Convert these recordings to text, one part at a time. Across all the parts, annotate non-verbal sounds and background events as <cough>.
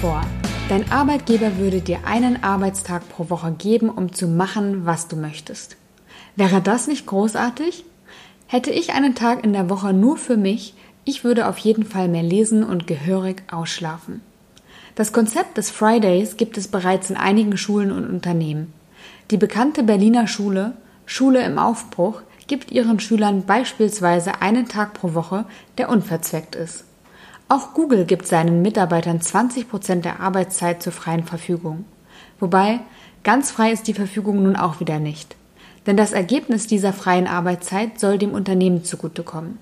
vor, dein Arbeitgeber würde dir einen Arbeitstag pro Woche geben, um zu machen, was du möchtest. Wäre das nicht großartig? Hätte ich einen Tag in der Woche nur für mich, ich würde auf jeden Fall mehr lesen und gehörig ausschlafen. Das Konzept des Fridays gibt es bereits in einigen Schulen und Unternehmen. Die bekannte Berliner Schule, Schule im Aufbruch, gibt ihren Schülern beispielsweise einen Tag pro Woche, der unverzweckt ist. Auch Google gibt seinen Mitarbeitern 20 Prozent der Arbeitszeit zur freien Verfügung. Wobei, ganz frei ist die Verfügung nun auch wieder nicht. Denn das Ergebnis dieser freien Arbeitszeit soll dem Unternehmen zugutekommen.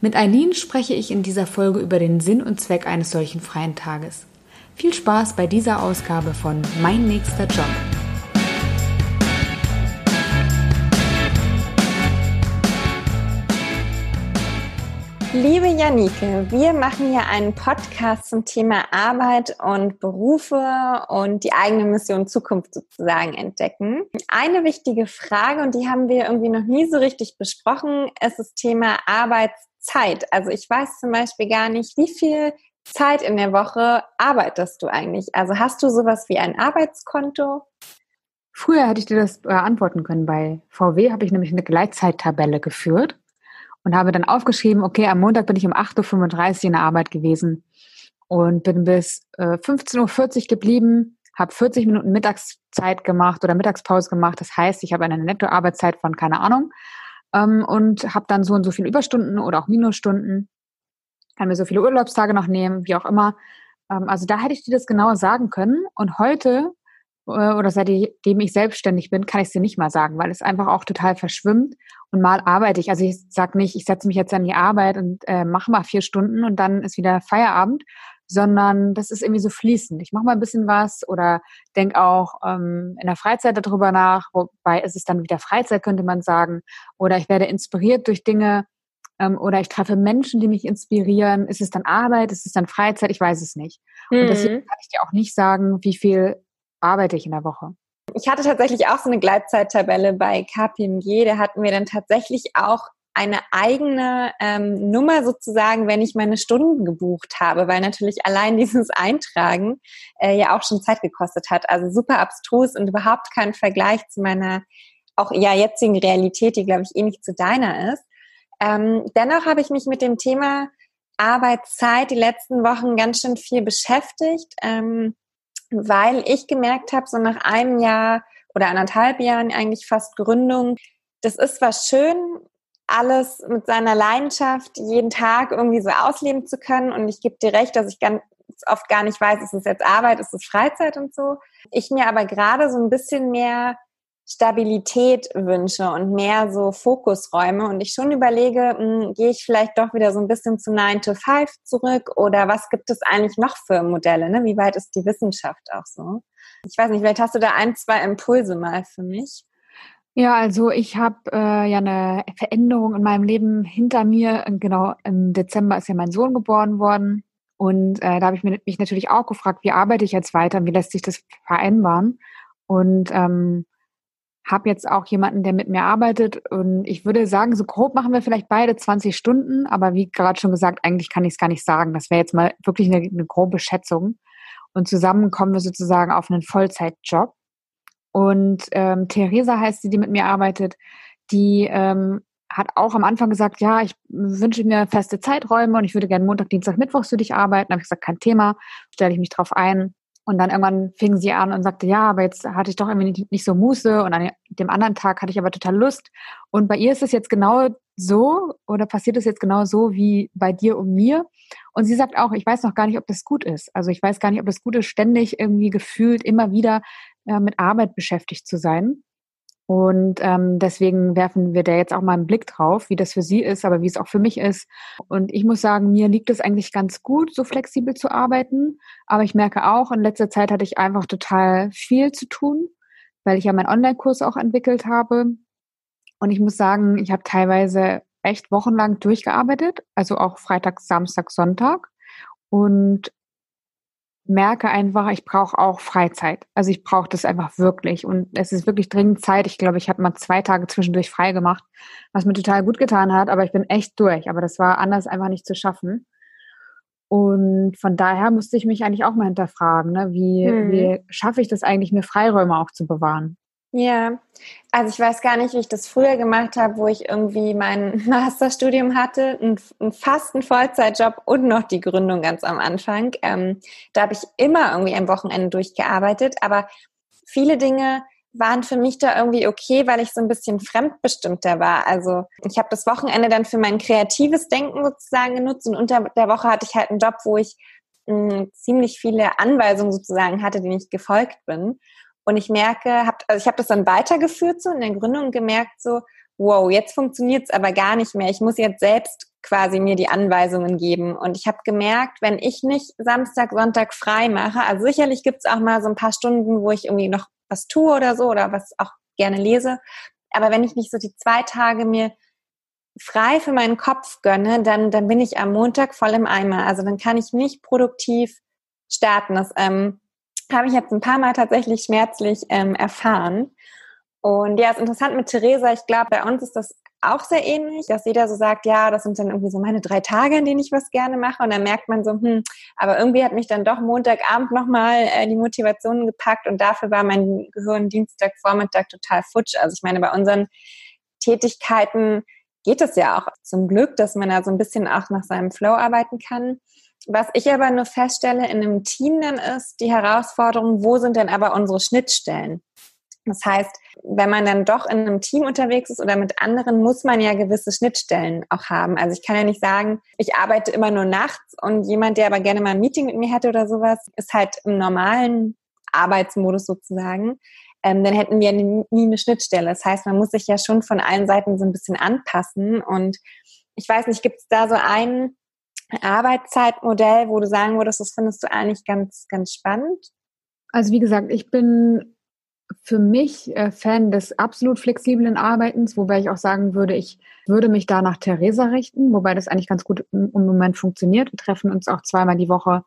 Mit Eileen spreche ich in dieser Folge über den Sinn und Zweck eines solchen freien Tages. Viel Spaß bei dieser Ausgabe von Mein nächster Job. Liebe Janike, wir machen hier einen Podcast zum Thema Arbeit und Berufe und die eigene Mission Zukunft sozusagen entdecken. Eine wichtige Frage, und die haben wir irgendwie noch nie so richtig besprochen, ist das Thema Arbeitszeit. Also ich weiß zum Beispiel gar nicht, wie viel Zeit in der Woche arbeitest du eigentlich? Also hast du sowas wie ein Arbeitskonto? Früher hätte ich dir das beantworten können. Bei VW habe ich nämlich eine Gleitzeittabelle geführt und habe dann aufgeschrieben, okay, am Montag bin ich um 8.35 Uhr in der Arbeit gewesen und bin bis äh, 15.40 Uhr geblieben, habe 40 Minuten Mittagszeit gemacht oder Mittagspause gemacht. Das heißt, ich habe eine Nettoarbeitszeit von keine Ahnung ähm, und habe dann so und so viele Überstunden oder auch Minusstunden, kann mir so viele Urlaubstage noch nehmen, wie auch immer. Ähm, also da hätte ich dir das genauer sagen können. Und heute oder seitdem ich selbstständig bin, kann ich es dir nicht mal sagen, weil es einfach auch total verschwimmt. Und mal arbeite ich. Also ich sage nicht, ich setze mich jetzt an die Arbeit und äh, mache mal vier Stunden und dann ist wieder Feierabend, sondern das ist irgendwie so fließend. Ich mache mal ein bisschen was oder denke auch ähm, in der Freizeit darüber nach, wobei ist es dann wieder Freizeit, könnte man sagen. Oder ich werde inspiriert durch Dinge ähm, oder ich treffe Menschen, die mich inspirieren. Ist es dann Arbeit? Ist es dann Freizeit? Ich weiß es nicht. Mhm. Und deswegen mhm. kann ich dir auch nicht sagen, wie viel arbeite ich in der Woche? Ich hatte tatsächlich auch so eine Gleitzeittabelle bei KPMG. Da hatten wir dann tatsächlich auch eine eigene ähm, Nummer sozusagen, wenn ich meine Stunden gebucht habe, weil natürlich allein <laughs> dieses Eintragen äh, ja auch schon Zeit gekostet hat. Also super abstrus und überhaupt kein Vergleich zu meiner auch ja jetzigen Realität, die glaube ich eh nicht zu deiner ist. Ähm, dennoch habe ich mich mit dem Thema Arbeitszeit die letzten Wochen ganz schön viel beschäftigt. Ähm, weil ich gemerkt habe, so nach einem Jahr oder anderthalb Jahren eigentlich fast Gründung, das ist zwar schön, alles mit seiner Leidenschaft jeden Tag irgendwie so ausleben zu können. Und ich gebe dir recht, dass ich ganz oft gar nicht weiß, ist es jetzt Arbeit, ist es Freizeit und so. Ich mir aber gerade so ein bisschen mehr Stabilität wünsche und mehr so Fokusräume und ich schon überlege, mh, hm, gehe ich vielleicht doch wieder so ein bisschen zu 9 to 5 zurück oder was gibt es eigentlich noch für Modelle? Ne? Wie weit ist die Wissenschaft auch so? Ich weiß nicht, vielleicht hast du da ein, zwei Impulse mal für mich. Ja, also ich habe äh, ja eine Veränderung in meinem Leben hinter mir. Genau, im Dezember ist ja mein Sohn geboren worden. Und äh, da habe ich mich natürlich auch gefragt, wie arbeite ich jetzt weiter, wie lässt sich das vereinbaren? Und ähm, habe jetzt auch jemanden, der mit mir arbeitet und ich würde sagen, so grob machen wir vielleicht beide 20 Stunden, aber wie gerade schon gesagt, eigentlich kann ich es gar nicht sagen. Das wäre jetzt mal wirklich eine, eine, grobe Schätzung. Und zusammen kommen wir sozusagen auf einen Vollzeitjob. Und ähm, Theresa heißt sie, die mit mir arbeitet, die ähm, hat auch am Anfang gesagt, ja, ich wünsche mir feste Zeiträume und ich würde gerne Montag, Dienstag, Mittwoch für dich arbeiten. Da habe ich gesagt, kein Thema, stelle ich mich drauf ein. Und dann irgendwann fing sie an und sagte, ja, aber jetzt hatte ich doch irgendwie nicht, nicht so Muße und an dem anderen Tag hatte ich aber total Lust. Und bei ihr ist es jetzt genau so oder passiert es jetzt genau so wie bei dir und mir. Und sie sagt auch, ich weiß noch gar nicht, ob das gut ist. Also ich weiß gar nicht, ob das gut ist, ständig irgendwie gefühlt immer wieder äh, mit Arbeit beschäftigt zu sein. Und ähm, deswegen werfen wir da jetzt auch mal einen Blick drauf, wie das für sie ist, aber wie es auch für mich ist. Und ich muss sagen, mir liegt es eigentlich ganz gut, so flexibel zu arbeiten. Aber ich merke auch, in letzter Zeit hatte ich einfach total viel zu tun, weil ich ja meinen Online-Kurs auch entwickelt habe. Und ich muss sagen, ich habe teilweise echt wochenlang durchgearbeitet, also auch Freitag, Samstag, Sonntag. Und merke einfach, ich brauche auch Freizeit. Also ich brauche das einfach wirklich. Und es ist wirklich dringend Zeit. Ich glaube, ich habe mal zwei Tage zwischendurch frei gemacht, was mir total gut getan hat, aber ich bin echt durch. Aber das war anders einfach nicht zu schaffen. Und von daher musste ich mich eigentlich auch mal hinterfragen, ne? wie, hm. wie schaffe ich das eigentlich, mir Freiräume auch zu bewahren? Ja, also ich weiß gar nicht, wie ich das früher gemacht habe, wo ich irgendwie mein <laughs> Masterstudium hatte, fast einen Vollzeitjob und noch die Gründung ganz am Anfang. Ähm, da habe ich immer irgendwie am Wochenende durchgearbeitet, aber viele Dinge waren für mich da irgendwie okay, weil ich so ein bisschen fremdbestimmter war. Also ich habe das Wochenende dann für mein kreatives Denken sozusagen genutzt und unter der Woche hatte ich halt einen Job, wo ich mh, hm, ziemlich viele Anweisungen sozusagen hatte, denen ich gefolgt bin. Und ich merke, hab, also ich habe das dann weitergeführt so in der Gründung gemerkt so, wow, jetzt funktioniert es aber gar nicht mehr. Ich muss jetzt selbst quasi mir die Anweisungen geben. Und ich habe gemerkt, wenn ich nicht Samstag, Sonntag frei mache, also sicherlich gibt es auch mal so ein paar Stunden, wo ich irgendwie noch was tue oder so oder was auch gerne lese. Aber wenn ich nicht so die zwei Tage mir frei für meinen Kopf gönne, dann, dann bin ich am Montag voll im Eimer. Also dann kann ich nicht produktiv starten. Das ähm, habe ich jetzt ein paar Mal tatsächlich schmerzlich ähm, erfahren. Und ja, ist interessant mit Theresa. Ich glaube, bei uns ist das auch sehr ähnlich, dass jeder so sagt, ja, das sind dann irgendwie so meine drei Tage, in denen ich was gerne mache. Und dann merkt man so, hm, aber irgendwie hat mich dann doch Montagabend nochmal äh, die Motivation gepackt und dafür war mein Gehirn Dienstagvormittag total futsch. Also ich meine, bei unseren Tätigkeiten geht es ja auch zum Glück, dass man da so ein bisschen auch nach seinem Flow arbeiten kann. Was ich aber nur feststelle in einem Team dann ist die Herausforderung, wo sind denn aber unsere Schnittstellen? Das heißt, wenn man dann doch in einem Team unterwegs ist oder mit anderen, muss man ja gewisse Schnittstellen auch haben. Also ich kann ja nicht sagen, ich arbeite immer nur nachts und jemand, der aber gerne mal ein Meeting mit mir hätte oder sowas, ist halt im normalen Arbeitsmodus sozusagen. Ähm, dann hätten wir nie, eine Schnittstelle. Das heißt, man muss sich ja schon von allen Seiten so ein bisschen anpassen. Und ich weiß nicht, gibt es da so ein Arbeitszeitmodell, wo du sagen würdest, das findest du eigentlich ganz, ganz spannend? Also wie gesagt, ich bin für mich äh, Fan des absolut flexiblen Arbeitens, wobei ich auch sagen würde, ich würde mich da nach Theresa richten, wobei das eigentlich ganz gut im, im Moment funktioniert. Wir treffen uns auch zweimal die Woche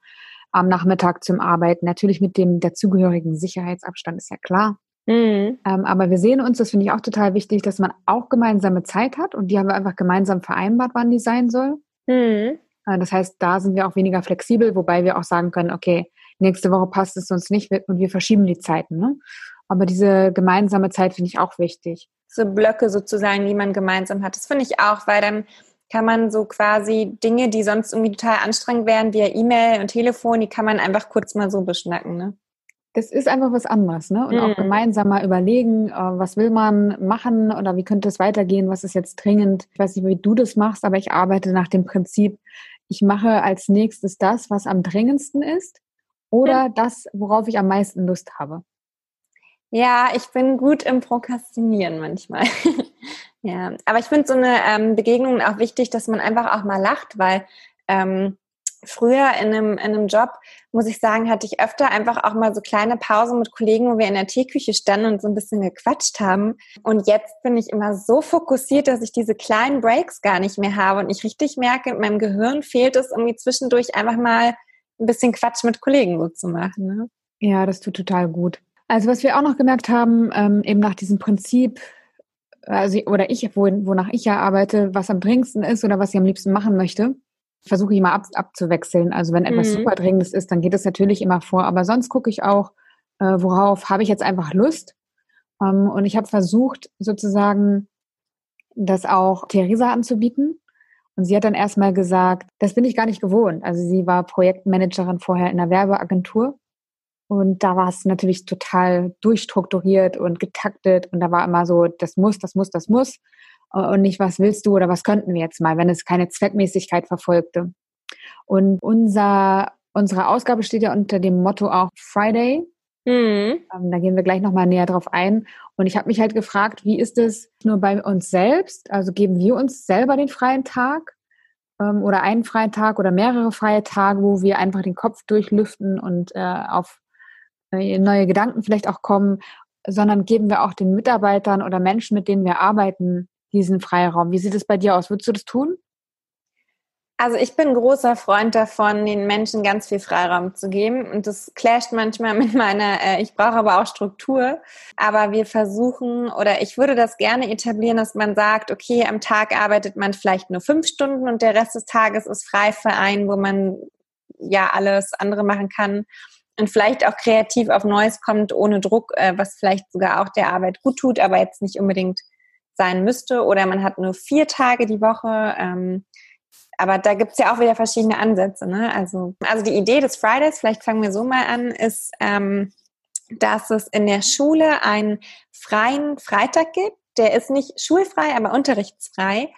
am Nachmittag zum Arbeiten. Natürlich mit dem dazugehörigen Sicherheitsabstand, ist ja klar. Mhm. Ähm, aber wir sehen uns, das finde ich auch total wichtig, dass man auch gemeinsame Zeit hat und die haben wir einfach gemeinsam vereinbart, wann die sein soll. Mhm. Äh, das heißt, da sind wir auch weniger flexibel, wobei wir auch sagen können, okay, nächste Woche passt es uns nicht und wir verschieben die Zeiten. Ne? Aber diese gemeinsame Zeit finde ich auch wichtig. So Blöcke sozusagen, die man gemeinsam hat. Das finde ich auch, weil dann kann man so quasi Dinge, die sonst irgendwie total anstrengend wären, via E-Mail und Telefon, die kann man einfach kurz mal so beschnacken. Ne? Das ist einfach was anderes, ne? Und mhm. auch gemeinsam mal überlegen, äh, was will man machen oder wie könnte es weitergehen, was ist jetzt dringend. Ich weiß nicht, wie du das machst, aber ich arbeite nach dem Prinzip, ich mache als nächstes das, was am dringendsten ist oder mhm. das, worauf ich am meisten Lust habe. Ja, ich bin gut im Prokrastinieren manchmal. <laughs> ja, aber ich finde so eine ähm, Begegnung auch wichtig, dass man einfach auch mal lacht, weil ähm, früher in einem, in einem Job, muss ich sagen, hatte ich öfter einfach auch mal so kleine Pausen mit Kollegen, wo wir in der Teeküche standen und so ein bisschen gequatscht haben. Und jetzt bin ich immer so fokussiert, dass ich diese kleinen Breaks gar nicht mehr habe und ich richtig merke, in meinem Gehirn fehlt es irgendwie zwischendurch einfach mal ein bisschen Quatsch mit Kollegen so zu machen. Ne? Ja, das tut total gut. Also was wir auch noch gemerkt haben, ähm, eben nach diesem Prinzip, also oder ich, wo, wonach ich ja arbeite, was am dringendsten ist oder was ich am liebsten machen möchte, versuche ich immer ab, abzuwechseln. Also wenn etwas mhm. super dringendes ist, dann geht es natürlich immer vor. Aber sonst gucke ich auch, äh, worauf habe ich jetzt einfach Lust. Ähm, und ich habe versucht, sozusagen das auch Theresa anzubieten. Und sie hat dann erstmal gesagt, das bin ich gar nicht gewohnt. Also sie war Projektmanagerin vorher in einer Werbeagentur und da war es natürlich total durchstrukturiert und getaktet. Und da war immer so, das muss, das muss, das muss. Und nicht, was willst du oder was könnten wir jetzt mal, wenn es keine Zweckmäßigkeit verfolgte. Und unser, unsere Ausgabe steht ja unter dem Motto auch Friday. Mhm. Ähm, da gehen wir gleich nochmal näher drauf ein. Und ich habe mich halt gefragt, wie ist es nur bei uns selbst? Also geben wir uns selber den freien Tag? Ähm, oder einen freien Tag oder mehrere freie Tage, wo wir einfach den Kopf durchlüften und äh, auf neue Gedanken vielleicht auch kommen, sondern geben wir auch den Mitarbeitern oder Menschen, mit denen wir arbeiten, diesen Freiraum. Wie sieht es bei dir aus? Würdest du das tun? Also ich bin großer Freund davon, den Menschen ganz viel Freiraum zu geben. Und das clasht manchmal <laughs> mit meiner, äh, ich brauche aber auch Struktur. Aber wir versuchen, oder ich würde das gerne etablieren, dass man sagt, okay, am Tag arbeitet man vielleicht nur fünf Stunden und der Rest des Tages ist frei für einen, wo man ja alles andere machen kann und vielleicht auch kreativ auf Neues kommt, ohne Druck, äh, was vielleicht sogar auch der Arbeit gut tut, aber jetzt nicht unbedingt sein müsste. Oder man hat nur vier Tage die Woche. Ähm, aber da gibt's ja auch wieder verschiedene Ansätze. Ne? Also, also die Idee des Fridays, vielleicht fangen wir so mal an, ist, ähm, dass es in der Schule einen freien Freitag gibt. Der ist nicht schulfrei, aber unterrichtsfrei.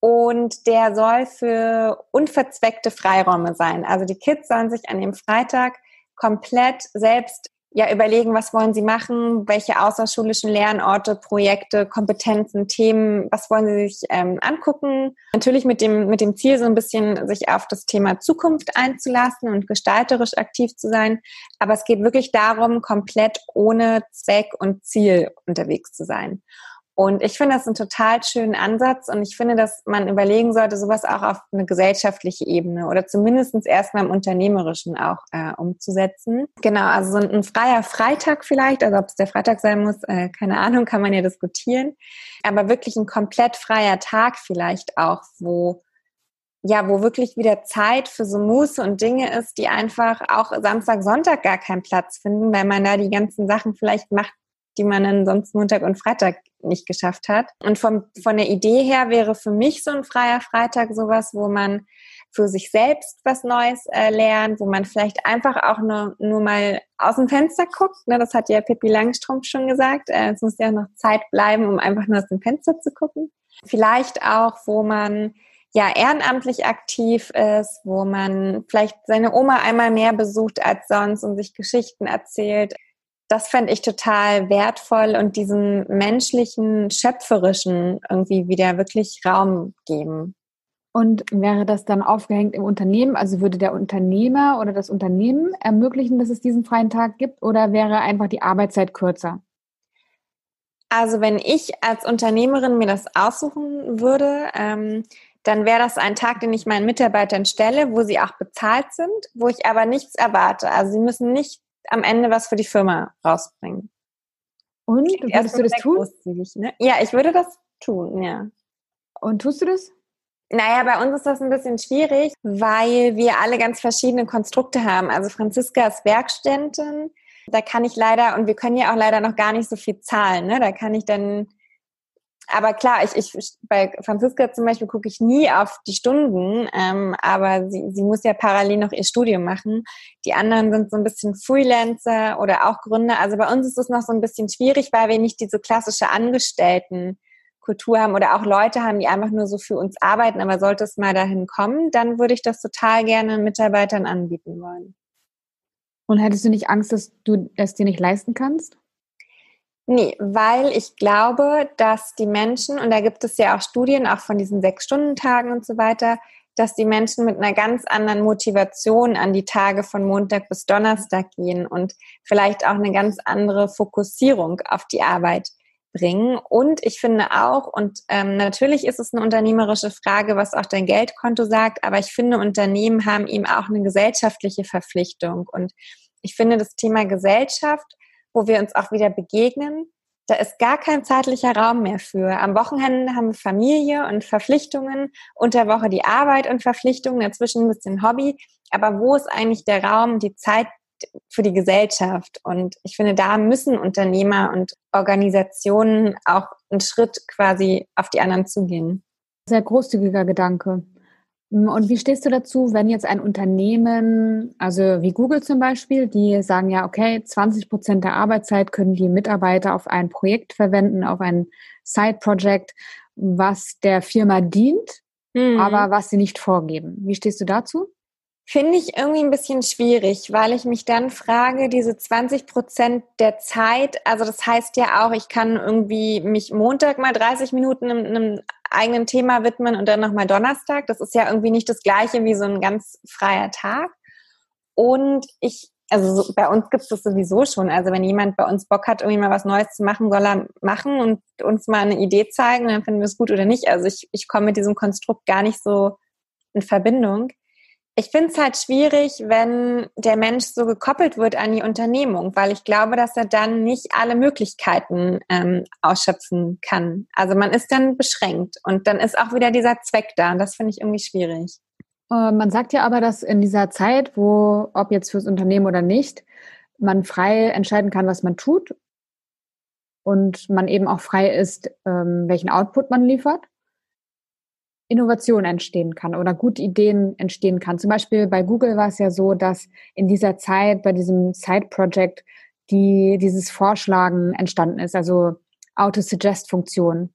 Und der soll für unverzweckte Freiräume sein. Also die Kids sollen sich an dem Freitag komplett selbst ja überlegen, was wollen sie machen, welche außerschulischen Lernorte, Projekte, Kompetenzen, Themen, was wollen sie sich ähm, angucken. Natürlich mit dem, mit dem Ziel, so ein bisschen sich auf das Thema Zukunft einzulassen und gestalterisch aktiv zu sein. Aber es geht wirklich darum, komplett ohne Zweck und Ziel unterwegs zu sein. Und ich finde das einen total schönen Ansatz und ich finde, dass man überlegen sollte, sowas auch auf eine gesellschaftliche Ebene oder zumindest erstmal im Unternehmerischen auch äh, umzusetzen. Genau, also so ein, ein, freier Freitag vielleicht, also ob es der Freitag sein muss, äh, keine Ahnung, kann man ja diskutieren. Aber wirklich ein komplett freier Tag vielleicht auch, wo ja, wo wirklich wieder Zeit für so Muße und Dinge ist, die einfach auch Samstag, Sonntag gar keinen Platz finden, weil man da die ganzen Sachen vielleicht macht, die man dann sonst Montag und Freitag nicht geschafft hat. Und vom, von der Idee her wäre für mich so ein freier Freitag sowas, wo man für sich selbst was Neues äh, lernt, wo man vielleicht einfach auch nur, nur mal aus dem Fenster guckt. Ne, das hat ja Pippi Langstrumpf schon gesagt. Äh, es muss ja noch Zeit bleiben, um einfach nur aus dem Fenster zu gucken. Vielleicht auch, wo man ja ehrenamtlich aktiv ist, wo man vielleicht seine Oma einmal mehr besucht als sonst und sich Geschichten erzählt das fände ich total wertvoll und diesem menschlichen, schöpferischen irgendwie wieder wirklich Raum geben. Und wäre das dann aufgehängt im Unternehmen? Also würde der Unternehmer oder das Unternehmen ermöglichen, dass es diesen freien Tag gibt oder wäre einfach die Arbeitszeit kürzer? Also wenn ich als Unternehmerin mir das aussuchen würde, ähm, dann wäre das ein Tag, den ich meinen Mitarbeitern stelle, wo sie auch bezahlt sind, wo ich aber nichts erwarte. Also sie müssen nicht am Ende was für die Firma rausbringen. Und würdest du das tun? Ne? Ja, ich würde das tun, ja. Und tust du das? Naja, bei uns ist das ein bisschen schwierig, weil wir alle ganz verschiedene Konstrukte haben. Also Franziska ist Werkständin. Da kann ich leider, und wir können ja auch leider noch gar nicht so viel zahlen. Ne? Da kann ich dann aber klar, ich, ich bei Franziska zum Beispiel gucke ich nie auf die Stunden, ähm, aber sie, sie muss ja parallel noch ihr Studium machen. Die anderen sind so ein bisschen Freelancer oder auch Gründer. Also bei uns ist es noch so ein bisschen schwierig, weil wir nicht diese klassische Angestelltenkultur haben oder auch Leute haben, die einfach nur so für uns arbeiten. Aber sollte es mal dahin kommen, dann würde ich das total gerne Mitarbeitern anbieten wollen. Und hättest du nicht Angst, dass du es dir nicht leisten kannst? Nee, weil ich glaube, dass die Menschen, und da gibt es ja auch Studien, auch von diesen Sechs-Stunden-Tagen und so weiter, dass die Menschen mit einer ganz anderen Motivation an die Tage von Montag bis Donnerstag gehen und vielleicht auch eine ganz andere Fokussierung auf die Arbeit bringen. Und ich finde auch, und ähm, natürlich ist es eine unternehmerische Frage, was auch dein Geldkonto sagt, aber ich finde, Unternehmen haben eben auch eine gesellschaftliche Verpflichtung. Und ich finde das Thema Gesellschaft wo wir uns auch wieder begegnen. Da ist gar kein zeitlicher Raum mehr für. Am Wochenende haben wir Familie und Verpflichtungen, unter Woche die Arbeit und Verpflichtungen, dazwischen ein bisschen Hobby. Aber wo ist eigentlich der Raum, die Zeit für die Gesellschaft? Und ich finde, da müssen Unternehmer und Organisationen auch einen Schritt quasi auf die anderen zugehen. Sehr großzügiger Gedanke. Hm, und wie stehst du dazu, wenn jetzt ein Unternehmen, also wie Google zum Beispiel, die sagen ja, okay, 20 Prozent der Arbeitszeit können die Mitarbeiter auf ein Projekt verwenden, auf ein Side-Project, was der Firma dient, mhm. aber was sie nicht vorgeben. Wie stehst du dazu? Finde ich irgendwie ein bisschen schwierig, weil ich mich dann frage, diese 20 Prozent der Zeit, also das heißt ja auch, ich kann irgendwie mich Montag mal 30 Minuten einem, eigenen Thema widmen und dann nochmal Donnerstag. Das ist ja irgendwie nicht das gleiche wie so ein ganz freier Tag. Und ich, also so, bei uns gibt es das sowieso schon. Also wenn jemand bei uns Bock hat, irgendwie mal was Neues zu machen, soll er machen und uns mal eine Idee zeigen, dann finden wir es gut oder nicht. Also ich, ich komme mit diesem Konstrukt gar nicht so in Verbindung ich finde es halt schwierig, wenn der Mensch so gekoppelt wird an die Unternehmung, weil ich glaube, dass er dann nicht alle Möglichkeiten ähm, ausschöpfen kann. Also man ist dann beschränkt und dann ist auch wieder dieser Zweck da und das finde ich irgendwie schwierig. Äh, man sagt ja aber, dass in dieser Zeit, wo, ob jetzt fürs Unternehmen oder nicht, man frei entscheiden kann, was man tut und man eben auch frei ist, ähm, welchen Output man liefert, Innovation entstehen kann oder gute Ideen entstehen kann. Zum Beispiel bei Google war es ja so, dass in dieser Zeit, bei diesem Side-Project, die, dieses Vorschlagen entstanden ist, also Auto-Suggest-Funktion.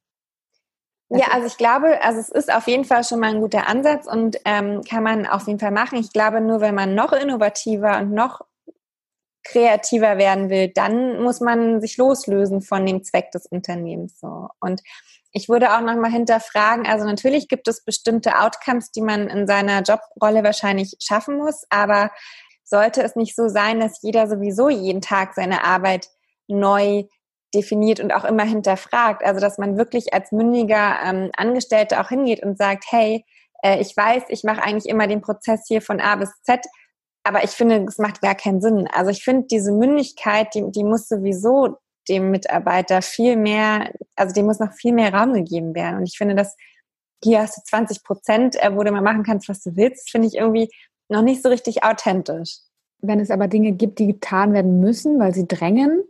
Ja, also ich glaube, also es ist auf jeden Fall schon mal ein guter Ansatz und ähm, kann man auf jeden Fall machen. Ich glaube, nur wenn man noch innovativer und noch kreativer werden will, dann muss man sich loslösen von dem Zweck des Unternehmens. So. Und ich würde auch nochmal hinterfragen, also natürlich gibt es bestimmte Outcomes, die man in seiner Jobrolle wahrscheinlich schaffen muss, aber sollte es nicht so sein, dass jeder sowieso jeden Tag seine Arbeit neu definiert und auch immer hinterfragt. Also dass man wirklich als mündiger ähm, Angestellter auch hingeht und sagt, hey, äh, ich weiß, ich mache eigentlich immer den Prozess hier von A bis Z, aber ich finde, es macht gar keinen Sinn. Also ich finde, diese Mündigkeit, die, die muss sowieso dem Mitarbeiter viel mehr, also dem muss noch viel mehr Raum gegeben werden. Und ich finde, dass hier hast du 20 Prozent, äh, wo du mal machen kannst, was du willst, finde ich irgendwie noch nicht so richtig authentisch. Wenn es aber Dinge gibt, die getan werden müssen, weil sie drängen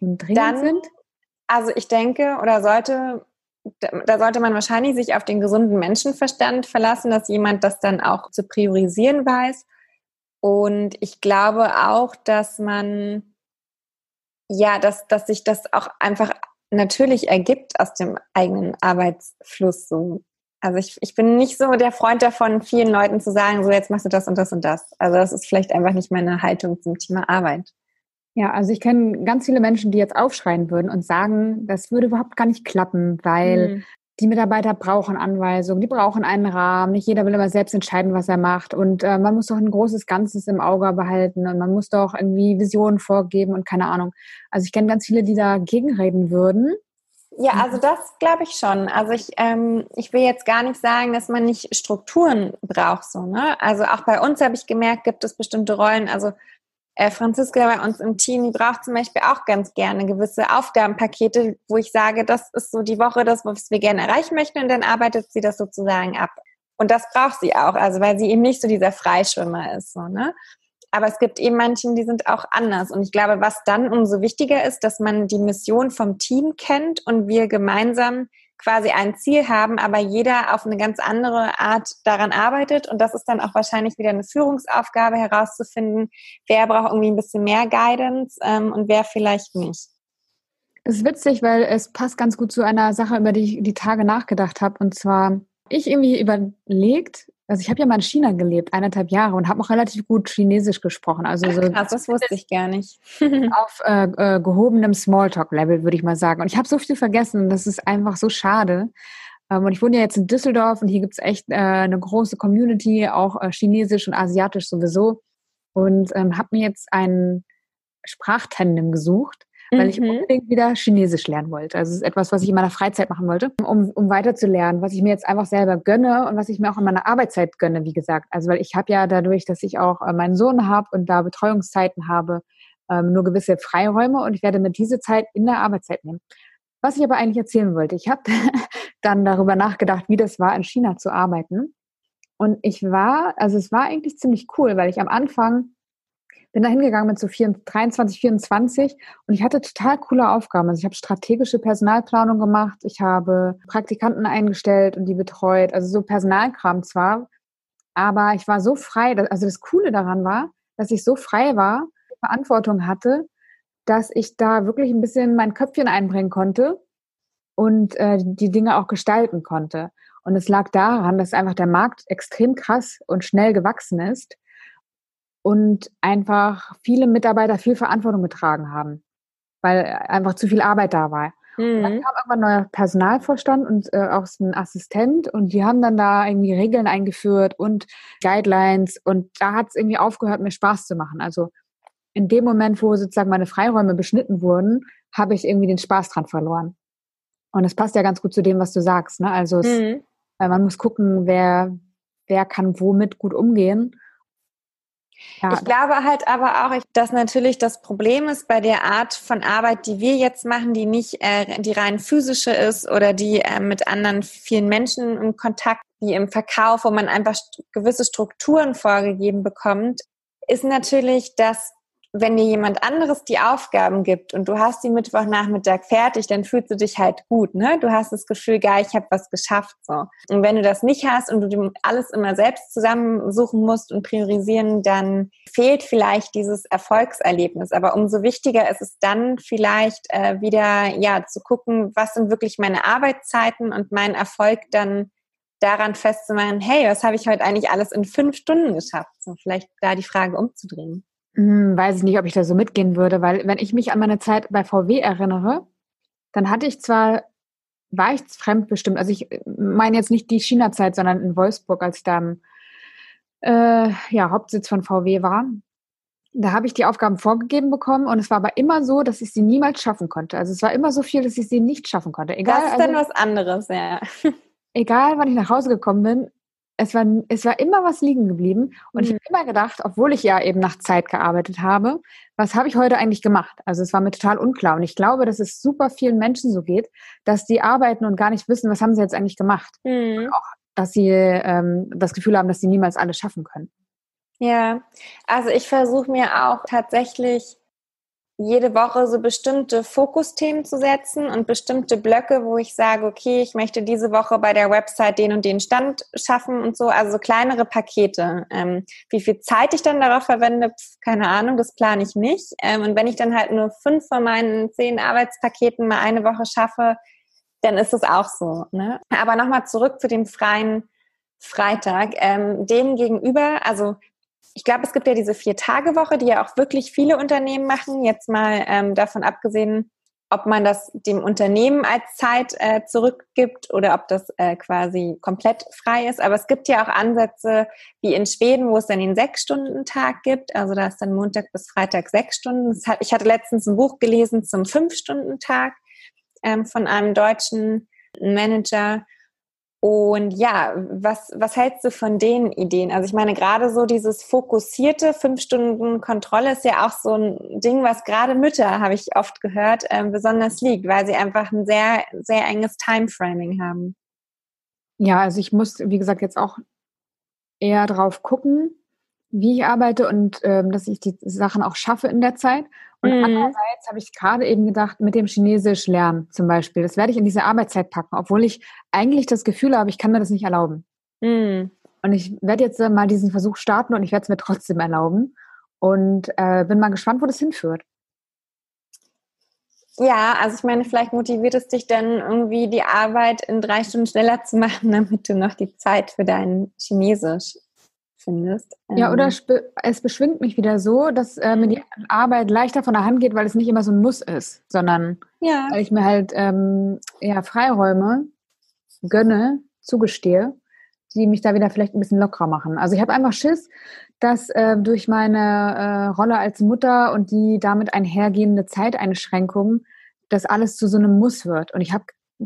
und dringend Dann, sind? Also ich denke oder sollte, da sollte man wahrscheinlich sich auf den gesunden Menschenverstand verlassen, dass jemand das dann auch zu priorisieren weiß. Und ich glaube auch, dass man ja, dass, dass sich das auch einfach natürlich ergibt aus dem eigenen Arbeitsfluss so. Also ich, ich bin nicht so der Freund davon, vielen Leuten zu sagen, so jetzt machst du das und das und das. Also das ist vielleicht einfach nicht meine Haltung zum Thema Arbeit. Ja, also ich kenne ganz viele Menschen, die jetzt aufschreien würden und sagen, das würde überhaupt gar nicht klappen, weil mhm die Mitarbeiter brauchen Anweisungen, die brauchen einen Rahmen. Nicht jeder will immer selbst entscheiden, was er macht. Und äh, man muss doch ein großes Ganzes im Auge behalten und man muss doch irgendwie Visionen vorgeben und keine Ahnung. Also ich kenne ganz viele, die dagegen reden würden. Ja, also das glaube ich schon. Also ich, ähm, ich will jetzt gar nicht sagen, dass man nicht Strukturen braucht. So, ne? Also auch bei uns habe ich gemerkt, gibt es bestimmte Rollen. Also äh, Franziska bei uns im Team, die braucht zum Beispiel auch ganz gerne gewisse Aufgabenpakete, wo ich sage, das ist so die Woche das, was wir gerne erreichen möchten und dann arbeitet sie das sozusagen ab. Und das braucht sie auch, also weil sie eben nicht so dieser Freischwimmer ist, so, ne? Aber es gibt eben manchen, die sind auch anders. Und ich glaube, was dann umso wichtiger ist, dass man die Mission vom Team kennt und wir gemeinsam quasi ein Ziel haben, aber jeder auf eine ganz andere Art daran arbeitet. Und das ist dann auch wahrscheinlich wieder eine Führungsaufgabe herauszufinden, wer braucht irgendwie ein bisschen mehr Guidance ähm, und wer vielleicht nicht. Das ist witzig, weil es passt ganz gut zu einer Sache, über die ich die Tage nachgedacht habe. Und zwar, ich irgendwie überlegt, also ich habe ja mal in China gelebt, eineinhalb Jahre und habe auch relativ gut Chinesisch gesprochen. Also so Krass, das wusste ich gar nicht. <laughs> auf äh, äh, gehobenem Smalltalk-Level, würde ich mal sagen. Und ich habe so viel vergessen, das ist einfach so schade. Ähm, und ich wohne ja jetzt in Düsseldorf und hier gibt's echt äh, eine große Community, auch äh, Chinesisch und Asiatisch sowieso. Und ähm, habe mir jetzt ein Sprachtandem gesucht weil ich mhm. unbedingt wieder Chinesisch lernen wollte. Also es ist etwas, was ich in meiner Freizeit machen wollte, um, um weiterzulernen, was ich mir jetzt einfach selber gönne und was ich mir auch in meiner Arbeitszeit gönne, wie gesagt. Also weil ich habe ja dadurch, dass ich auch äh, meinen Sohn habe und da Betreuungszeiten habe, ähm, nur gewisse Freiräume und ich werde mir diese Zeit in der Arbeitszeit nehmen. Was ich aber eigentlich erzählen wollte, ich habe <laughs> dann darüber nachgedacht, wie das war, in China zu arbeiten. Und ich war, also es war eigentlich ziemlich cool, weil ich am Anfang bin da hingegangen mit so 23, 24 und ich hatte total coole Aufgaben. Also ich habe strategische Personalplanung gemacht, ich habe Praktikanten eingestellt und die betreut, also so Personalkram zwar, aber ich war so frei, also das Coole daran war, dass ich so frei war, Verantwortung hatte, dass ich da wirklich ein bisschen mein Köpfchen einbringen konnte und äh, die Dinge auch gestalten konnte. Und es lag daran, dass einfach der Markt extrem krass und schnell gewachsen ist und einfach viele Mitarbeiter viel Verantwortung getragen haben, weil einfach zu viel Arbeit da war. Mhm. dann kam irgendwann ein neuer Personalvorstand und äh, auch ein Assistent und die haben dann da irgendwie Regeln eingeführt und Guidelines und da hat es irgendwie aufgehört, mir Spaß zu machen. Also in dem Moment, wo sozusagen meine Freiräume beschnitten wurden, habe ich irgendwie den Spaß dran verloren. Und das passt ja ganz gut zu dem, was du sagst. Ne? Also es, mhm. man muss gucken, wer, wer kann womit gut umgehen ja. Ich glaube halt aber auch, dass natürlich das Problem ist bei der Art von Arbeit, die wir jetzt machen, die nicht äh, die rein physische ist oder die äh, mit anderen vielen Menschen im Kontakt wie im Verkauf, wo man einfach gewisse Strukturen vorgegeben bekommt, ist natürlich, dass wenn dir jemand anderes die Aufgaben gibt und du hast die Mittwochnachmittag fertig, dann fühlst du dich halt gut, ne? Du hast das Gefühl, geil, ich habe was geschafft so. Und wenn du das nicht hast und du alles immer selbst zusammensuchen musst und priorisieren, dann fehlt vielleicht dieses Erfolgserlebnis. Aber umso wichtiger ist es dann vielleicht äh, wieder ja zu gucken, was sind wirklich meine Arbeitszeiten und mein Erfolg dann daran festzumachen, hey, was habe ich heute eigentlich alles in fünf Stunden geschafft? So vielleicht da die Frage umzudrehen. Hm, weiß ich nicht, ob ich da so mitgehen würde, weil wenn ich mich an meine Zeit bei VW erinnere, dann hatte ich zwar, war ich fremdbestimmt, also ich meine jetzt nicht die China-Zeit, sondern in Wolfsburg, als ich da im äh, ja, Hauptsitz von VW war. Da habe ich die Aufgaben vorgegeben bekommen und es war aber immer so, dass ich sie niemals schaffen konnte. Also es war immer so viel, dass ich sie nicht schaffen konnte. Egal, das ist dann also, was anderes, ja. <laughs> Egal, wann ich nach Hause gekommen bin, es war, es war immer was liegen geblieben. Und mhm. ich habe immer gedacht, obwohl ich ja eben nach Zeit gearbeitet habe, was habe ich heute eigentlich gemacht? Also es war mir total unklar. Und ich glaube, dass es super vielen Menschen so geht, dass die arbeiten und gar nicht wissen, was haben sie jetzt eigentlich gemacht. Mhm. Und auch, dass sie ähm, das Gefühl haben, dass sie niemals alles schaffen können. Ja, also ich versuche mir auch tatsächlich jede Woche so bestimmte Fokusthemen zu setzen und bestimmte Blöcke, wo ich sage, okay, ich möchte diese Woche bei der Website den und den Stand schaffen und so, also so kleinere Pakete. Ähm, wie viel Zeit ich dann darauf verwende, keine Ahnung, das plane ich nicht. Ähm, und wenn ich dann halt nur fünf von meinen zehn Arbeitspaketen mal eine Woche schaffe, dann ist es auch so. Ne? Aber nochmal zurück zu dem freien Freitag. Ähm, dem gegenüber, also ich glaube, es gibt ja diese Vier-Tage-Woche, die ja auch wirklich viele Unternehmen machen. Jetzt mal ähm, davon abgesehen, ob man das dem Unternehmen als Zeit äh, zurückgibt oder ob das äh, quasi komplett frei ist. Aber es gibt ja auch Ansätze wie in Schweden, wo es dann den Sechs-Stunden-Tag gibt. Also da ist dann Montag bis Freitag sechs Stunden. Hat, ich hatte letztens ein Buch gelesen zum Fünf-Stunden-Tag ähm, von einem deutschen Manager. Und ja, was, was hältst du von den Ideen? Also ich meine, gerade so dieses fokussierte fünf Stunden Kontrolle ist ja auch so ein Ding, was gerade Mütter, habe ich oft gehört, äh, besonders liegt, weil sie einfach ein sehr, sehr enges Timeframing haben. Ja, also ich muss, wie gesagt, jetzt auch eher drauf gucken, wie ich arbeite und ähm, dass ich die Sachen auch schaffe in der Zeit. Und mhm. andererseits habe ich gerade eben gedacht, mit dem Chinesisch lernen zum Beispiel, das werde ich in diese Arbeitszeit packen, obwohl ich eigentlich das Gefühl habe, ich kann mir das nicht erlauben. Mhm. Und ich werde jetzt mal diesen Versuch starten und ich werde es mir trotzdem erlauben. Und äh, bin mal gespannt, wo das hinführt. Ja, also ich meine, vielleicht motiviert es dich dann irgendwie die Arbeit in drei Stunden schneller zu machen, <laughs> damit du noch die Zeit für dein Chinesisch findest. Ja, oder ähm. es beschwingt mich wieder so, dass äh, mir die Arbeit leichter von der Hand geht, weil es nicht immer so ein Muss ist, sondern ja. weil ich mir halt ähm, ja, Freiräume gönne, zugestehe, die mich da wieder vielleicht ein bisschen lockerer machen. Also ich habe einfach Schiss, dass äh, durch meine äh, Rolle als Mutter und die damit einhergehende Zeiteinschränkung das alles zu so einem Muss wird. Und ich habe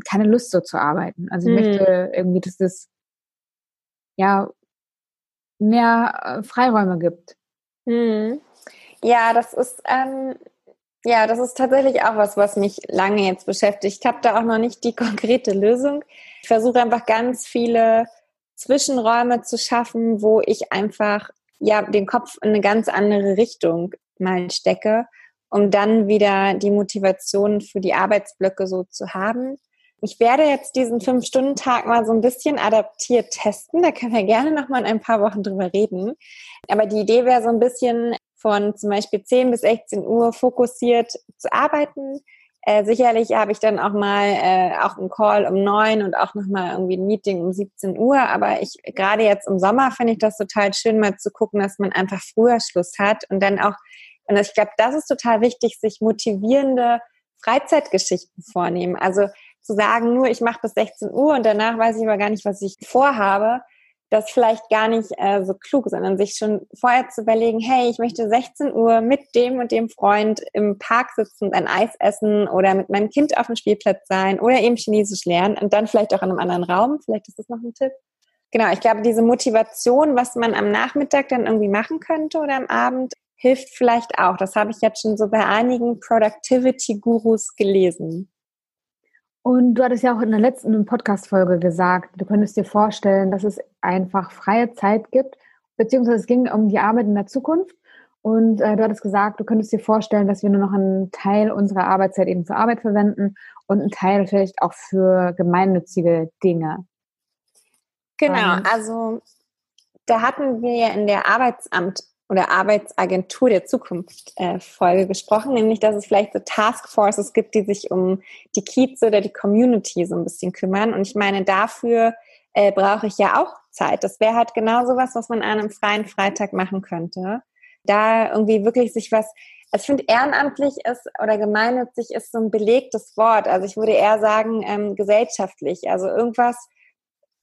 keine Lust, so zu arbeiten. Also ich hm. möchte irgendwie, dass das ja mehr äh, Freiräume gibt. Hm. Ja, das ist ähm, ja, das ist tatsächlich auch was, was mich lange jetzt beschäftigt. Ich habe da auch noch nicht die <laughs> konkrete Lösung. Ich versuche einfach ganz viele Zwischenräume zu schaffen, wo ich einfach ja den Kopf in eine ganz andere Richtung mal stecke, um dann wieder die Motivation für die Arbeitsblöcke so zu haben. Ich werde jetzt diesen Fünf-Stunden-Tag mal so ein bisschen adaptiert testen. Da können wir gerne noch mal in ein paar Wochen drüber reden. Aber die Idee wäre so ein bisschen von zum Beispiel 10 bis 16 Uhr fokussiert zu arbeiten. Äh, sicherlich habe ich dann auch mal äh, auch einen Call um neun und auch noch mal irgendwie ein Meeting um 17 Uhr. Aber ich gerade jetzt im Sommer finde ich das total schön, mal zu gucken, dass man einfach früher Schluss hat und dann auch. Und ich glaube, das ist total wichtig, sich motivierende Freizeitgeschichten vornehmen. Also zu sagen, nur ich mache bis 16 Uhr und danach weiß ich aber gar nicht, was ich vorhabe, das vielleicht gar nicht äh, so klug, sondern sich schon vorher zu überlegen, hey, ich möchte 16 Uhr mit dem und dem Freund im Park sitzen und ein Eis essen oder mit meinem Kind auf dem Spielplatz sein oder eben Chinesisch lernen und dann vielleicht auch in einem anderen Raum. Vielleicht ist das noch ein Tipp. Genau, ich glaube, diese Motivation, was man am Nachmittag dann irgendwie machen könnte oder am Abend, hilft vielleicht auch. Das habe ich jetzt schon so bei einigen Productivity-Gurus gelesen. Und du hattest ja auch in der letzten Podcast-Folge gesagt, du könntest dir vorstellen, dass es einfach freie Zeit gibt, beziehungsweise es ging um die Arbeit in der Zukunft. Und äh, du hattest gesagt, du könntest dir vorstellen, dass wir nur noch einen Teil unserer Arbeitszeit eben für Arbeit verwenden und einen Teil vielleicht auch für gemeinnützige Dinge. Genau, also da hatten wir ja in der Arbeitsamt oder Arbeitsagentur der Zukunft äh, Folge gesprochen, nämlich dass es vielleicht so Taskforces gibt, die sich um die Kieze oder die Community so ein bisschen kümmern. Und ich meine, dafür äh, brauche ich ja auch Zeit. Das wäre halt genau sowas, was man an einem freien Freitag machen könnte. Da irgendwie wirklich sich was, also ich finde ehrenamtlich ist oder gemeinnützig ist so ein belegtes Wort. Also ich würde eher sagen ähm, gesellschaftlich. Also irgendwas,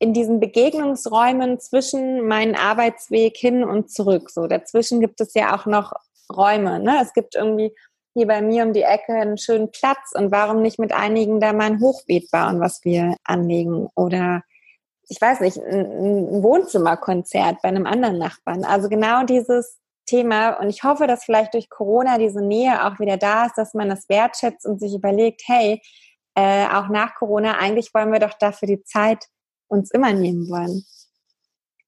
in diesen Begegnungsräumen zwischen meinen Arbeitsweg hin und zurück. So dazwischen gibt es ja auch noch Räume. Ne? Es gibt irgendwie hier bei mir um die Ecke einen schönen Platz und warum nicht mit einigen da mal ein Hochbeet bauen, was wir anlegen oder ich weiß nicht, ein Wohnzimmerkonzert bei einem anderen Nachbarn. Also genau dieses Thema und ich hoffe, dass vielleicht durch Corona diese Nähe auch wieder da ist, dass man das wertschätzt und sich überlegt, hey, äh, auch nach Corona, eigentlich wollen wir doch dafür die Zeit uns immer nehmen wollen.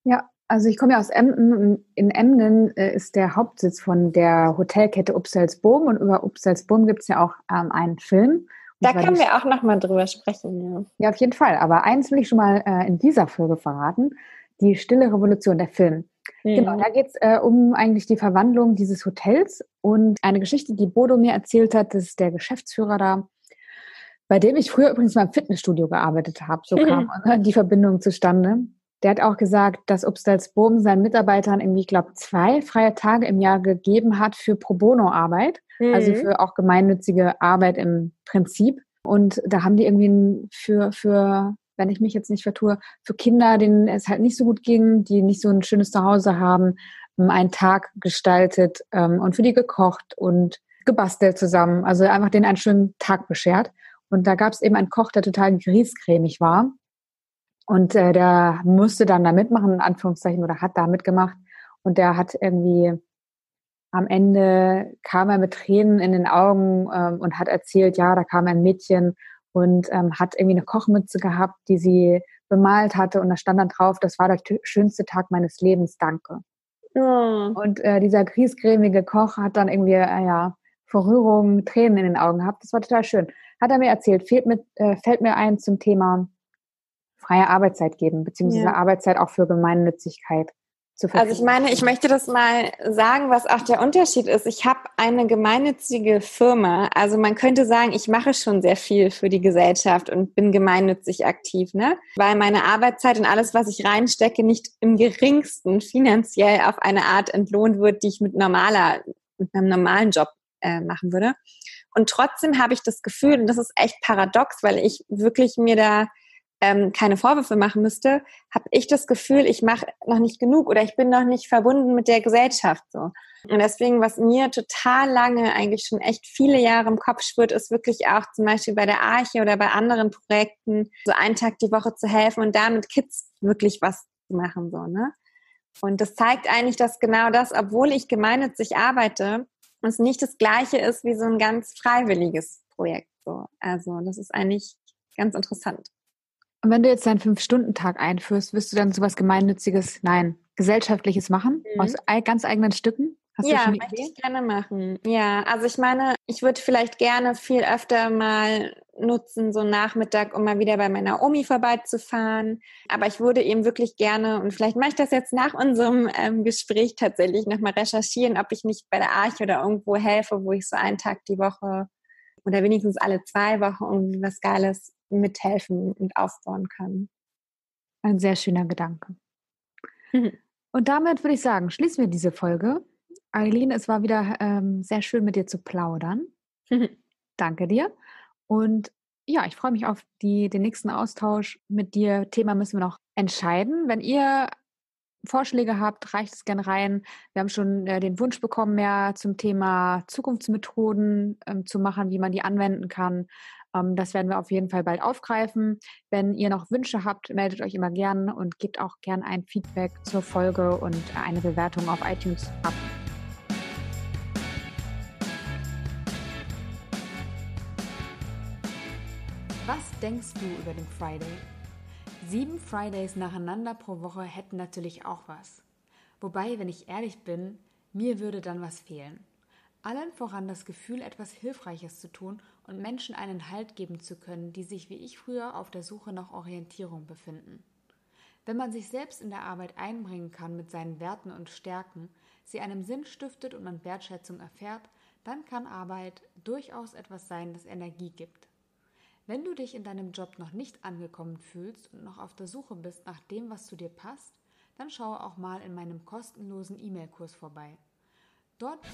Ja, also ich komme ja aus Emden. In Emden äh, ist der Hauptsitz von der Hotelkette Upselsboom und über Upselsboom gibt es ja auch ähm, einen Film. Da können wir auch nochmal drüber sprechen. Ja. ja, auf jeden Fall. Aber eins will ich schon mal äh, in dieser Folge verraten. Die Stille Revolution, der Film. Mhm. Genau, da geht es äh, um eigentlich die Verwandlung dieses Hotels und eine Geschichte, die Bodo mir erzählt hat, das ist der Geschäftsführer da, bei dem ich früher übrigens mal im Fitnessstudio gearbeitet habe. So kam <laughs> die Verbindung zustande. Der hat auch gesagt, dass Obstalsboom seinen Mitarbeitern irgendwie, ich glaube, zwei freie Tage im Jahr gegeben hat für Pro Bono-Arbeit, also mhm. also für auch gemeinnützige Arbeit im Prinzip. Und da haben die irgendwie für, für, wenn ich mich jetzt nicht vertue, für Kinder, denen es halt nicht so gut ging, die nicht so ein schönes Zuhause haben, einen Tag gestaltet ähm, und für die gekocht und gebastelt zusammen. Also einfach denen einen schönen Tag beschert. Und da gab es eben einen Koch, der total grießcremig war. Und äh, der musste dann da mitmachen, in Anführungszeichen, oder hat da mitgemacht. Und der hat irgendwie am Ende kam er mit Tränen in den Augen ähm, und hat erzählt, ja, da kam ein Mädchen und ähm, hat irgendwie eine Kochmütze gehabt, die sie bemalt hatte und da stand dann drauf, das war der schönste Tag meines Lebens, danke. Oh. Und äh, dieser griesgrämige Koch hat dann irgendwie, äh, ja, vor Rührung Tränen in den Augen gehabt. Das war total schön hat er mir erzählt, fehlt mit, äh, fällt mir ein zum Thema freie Arbeitszeit geben, beziehungsweise ja. Arbeitszeit auch für Gemeinnützigkeit. Also ich meine, ich möchte das mal sagen, was auch der Unterschied ist. Ich habe eine gemeinnützige Firma. Also man könnte sagen, ich mache schon sehr viel für die Gesellschaft und bin gemeinnützig aktiv, ne? Weil meine Arbeitszeit und alles, was ich reinstecke, nicht im geringsten finanziell auf eine Art entlohnt wird, die ich mit normaler, mit einem normalen Job äh, machen würde. Und trotzdem habe ich das Gefühl, und das ist echt paradox, weil ich wirklich mir da ähm, keine Vorwürfe machen müsste, habe ich das Gefühl, ich mache noch nicht genug oder ich bin noch nicht verbunden mit der Gesellschaft so. Und deswegen, was mir total lange, eigentlich schon echt viele Jahre im Kopf schwirrt, ist wirklich auch zum Beispiel bei der Arche oder bei anderen Projekten so einen Tag die Woche zu helfen und damit Kids wirklich was zu machen so ne. Und das zeigt eigentlich, dass genau das, obwohl ich gemeinnützig arbeite, es nicht das gleiche ist wie so ein ganz freiwilliges Projekt. So. Also das ist eigentlich ganz interessant. Und wenn du jetzt deinen Fünf-Stunden-Tag einführst, wirst du dann sowas Gemeinnütziges, nein, Gesellschaftliches machen? Mhm. Aus ganz eigenen Stücken? Hast ja, möchte ich gerne machen. Ja, also ich meine, ich würde vielleicht gerne viel öfter mal nutzen, so Nachmittag, um mal wieder bei meiner Omi vorbeizufahren. Aber ich würde eben wirklich gerne, und vielleicht mache ich das jetzt nach unserem ähm, Gespräch tatsächlich nochmal recherchieren, ob ich nicht bei der Arche oder irgendwo helfe, wo ich so einen Tag die Woche oder wenigstens alle zwei Wochen irgendwie was Geiles mithelfen und aufbauen kann. Ein sehr schöner Gedanke. Mhm. Und damit würde ich sagen, schließen wir diese Folge. Eileen, es war wieder ähm, sehr schön mit dir zu plaudern. <laughs> Danke dir. Und ja, ich freue mich auf die, den nächsten Austausch mit dir. Thema müssen wir noch entscheiden. Wenn ihr Vorschläge habt, reicht es gerne rein. Wir haben schon äh, den Wunsch bekommen, mehr zum Thema Zukunftsmethoden ähm, zu machen, wie man die anwenden kann. Ähm, das werden wir auf jeden Fall bald aufgreifen. Wenn ihr noch Wünsche habt, meldet euch immer gern und gebt auch gern ein Feedback zur Folge und eine Bewertung auf iTunes ab. Denkst du über den Friday? Sieben Fridays nacheinander pro Woche hätten natürlich auch was. Wobei, wenn ich ehrlich bin, mir würde dann was fehlen. Allen voran das Gefühl, etwas Hilfreiches zu tun und Menschen einen Halt geben zu können, die sich wie ich früher auf der Suche nach Orientierung befinden. Wenn man sich selbst in der Arbeit einbringen kann mit seinen Werten und Stärken, sie einem Sinn stiftet und man Wertschätzung erfährt, dann kann Arbeit durchaus etwas sein, das Energie gibt. Wenn du dich in deinem Job noch nicht angekommen fühlst und noch auf der Suche bist nach dem, was zu dir passt, dann schaue auch mal in meinem kostenlosen E-Mail-Kurs vorbei. Dort